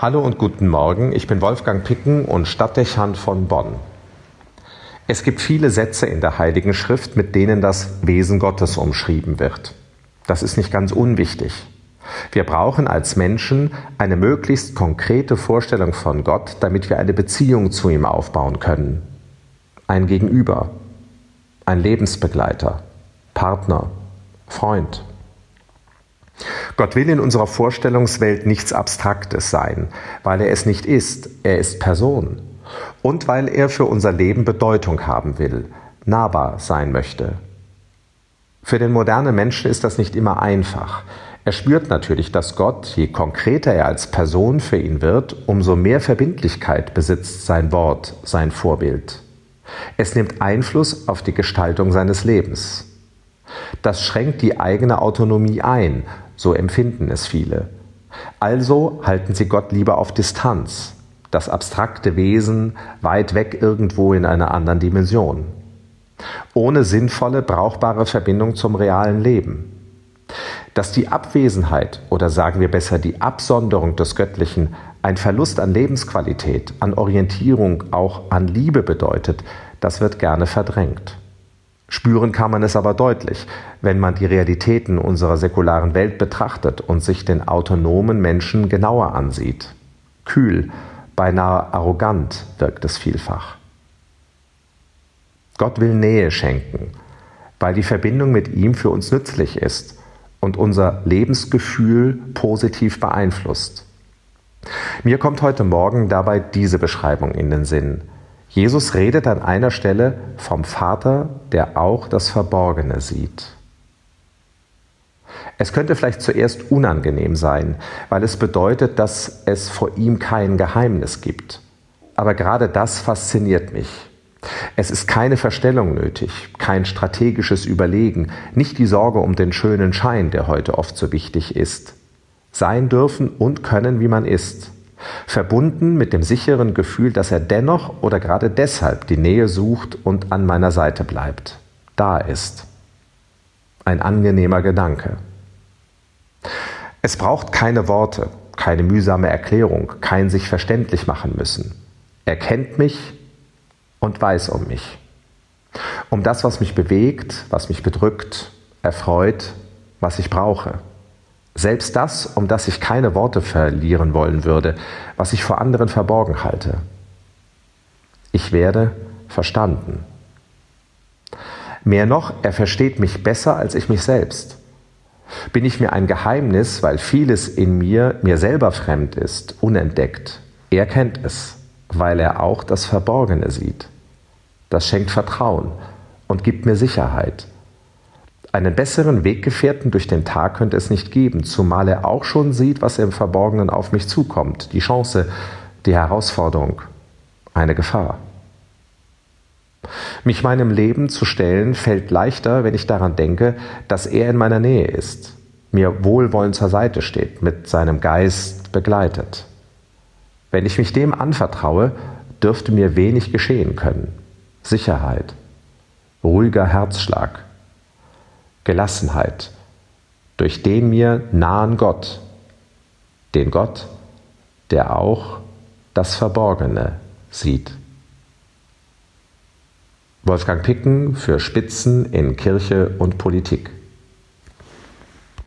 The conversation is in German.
Hallo und guten Morgen, ich bin Wolfgang Picken und Stadtdechant von Bonn. Es gibt viele Sätze in der Heiligen Schrift, mit denen das Wesen Gottes umschrieben wird. Das ist nicht ganz unwichtig. Wir brauchen als Menschen eine möglichst konkrete Vorstellung von Gott, damit wir eine Beziehung zu ihm aufbauen können. Ein Gegenüber, ein Lebensbegleiter, Partner, Freund. Gott will in unserer Vorstellungswelt nichts Abstraktes sein, weil er es nicht ist, er ist Person. Und weil er für unser Leben Bedeutung haben will, nahbar sein möchte. Für den modernen Menschen ist das nicht immer einfach. Er spürt natürlich, dass Gott, je konkreter er als Person für ihn wird, umso mehr Verbindlichkeit besitzt sein Wort, sein Vorbild. Es nimmt Einfluss auf die Gestaltung seines Lebens. Das schränkt die eigene Autonomie ein so empfinden es viele. Also halten sie Gott lieber auf Distanz, das abstrakte Wesen weit weg irgendwo in einer anderen Dimension. Ohne sinnvolle, brauchbare Verbindung zum realen Leben. Dass die Abwesenheit oder sagen wir besser die Absonderung des Göttlichen ein Verlust an Lebensqualität, an Orientierung, auch an Liebe bedeutet, das wird gerne verdrängt. Spüren kann man es aber deutlich, wenn man die Realitäten unserer säkularen Welt betrachtet und sich den autonomen Menschen genauer ansieht. Kühl, beinahe arrogant wirkt es vielfach. Gott will Nähe schenken, weil die Verbindung mit ihm für uns nützlich ist und unser Lebensgefühl positiv beeinflusst. Mir kommt heute Morgen dabei diese Beschreibung in den Sinn. Jesus redet an einer Stelle vom Vater, der auch das Verborgene sieht. Es könnte vielleicht zuerst unangenehm sein, weil es bedeutet, dass es vor ihm kein Geheimnis gibt. Aber gerade das fasziniert mich. Es ist keine Verstellung nötig, kein strategisches Überlegen, nicht die Sorge um den schönen Schein, der heute oft so wichtig ist. Sein dürfen und können, wie man ist verbunden mit dem sicheren Gefühl, dass er dennoch oder gerade deshalb die Nähe sucht und an meiner Seite bleibt, da ist. Ein angenehmer Gedanke. Es braucht keine Worte, keine mühsame Erklärung, kein sich verständlich machen müssen. Er kennt mich und weiß um mich. Um das, was mich bewegt, was mich bedrückt, erfreut, was ich brauche. Selbst das, um das ich keine Worte verlieren wollen würde, was ich vor anderen verborgen halte. Ich werde verstanden. Mehr noch, er versteht mich besser als ich mich selbst. Bin ich mir ein Geheimnis, weil vieles in mir mir selber fremd ist, unentdeckt. Er kennt es, weil er auch das Verborgene sieht. Das schenkt Vertrauen und gibt mir Sicherheit. Einen besseren Weggefährten durch den Tag könnte es nicht geben, zumal er auch schon sieht, was im Verborgenen auf mich zukommt, die Chance, die Herausforderung, eine Gefahr. Mich meinem Leben zu stellen fällt leichter, wenn ich daran denke, dass er in meiner Nähe ist, mir wohlwollend zur Seite steht, mit seinem Geist begleitet. Wenn ich mich dem anvertraue, dürfte mir wenig geschehen können. Sicherheit, ruhiger Herzschlag, Gelassenheit durch den mir nahen Gott, den Gott, der auch das Verborgene sieht. Wolfgang Picken für Spitzen in Kirche und Politik.